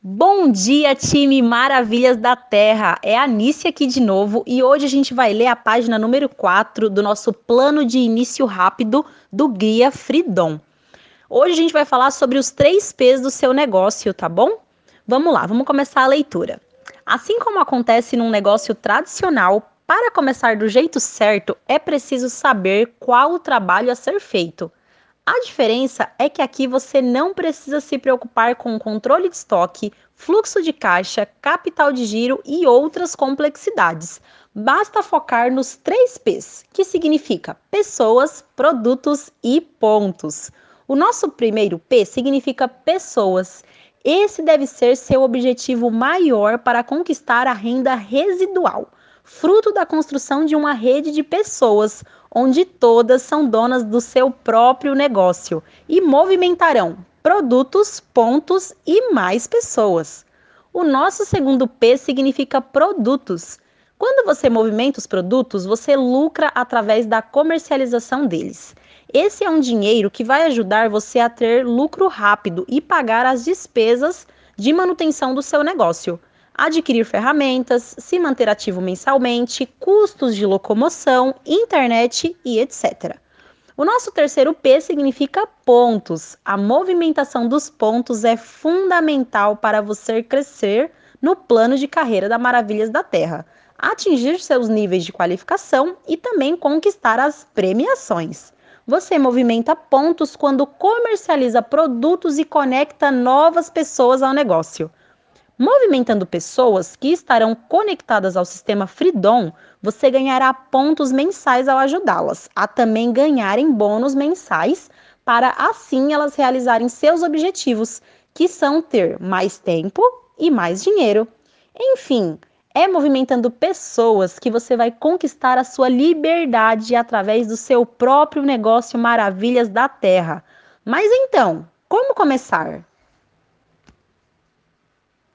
Bom dia, time Maravilhas da Terra! É a Nícia aqui de novo e hoje a gente vai ler a página número 4 do nosso plano de início rápido do Guia Freedom. Hoje a gente vai falar sobre os três P's do seu negócio, tá bom? Vamos lá, vamos começar a leitura. Assim como acontece num negócio tradicional, para começar do jeito certo é preciso saber qual o trabalho a ser feito. A diferença é que aqui você não precisa se preocupar com controle de estoque, fluxo de caixa, capital de giro e outras complexidades. Basta focar nos três P's, que significa pessoas, produtos e pontos. O nosso primeiro P significa pessoas. Esse deve ser seu objetivo maior para conquistar a renda residual, fruto da construção de uma rede de pessoas onde todas são donas do seu próprio negócio e movimentarão produtos, pontos e mais pessoas. O nosso segundo P significa produtos. Quando você movimenta os produtos, você lucra através da comercialização deles. Esse é um dinheiro que vai ajudar você a ter lucro rápido e pagar as despesas de manutenção do seu negócio adquirir ferramentas, se manter ativo mensalmente, custos de locomoção, internet e etc. O nosso terceiro P significa pontos. A movimentação dos pontos é fundamental para você crescer no plano de carreira da Maravilhas da Terra, atingir seus níveis de qualificação e também conquistar as premiações. Você movimenta pontos quando comercializa produtos e conecta novas pessoas ao negócio. Movimentando pessoas que estarão conectadas ao sistema Freedom, você ganhará pontos mensais ao ajudá-las a também ganharem bônus mensais para assim elas realizarem seus objetivos, que são ter mais tempo e mais dinheiro. Enfim, é movimentando pessoas que você vai conquistar a sua liberdade através do seu próprio negócio Maravilhas da Terra. Mas então, como começar?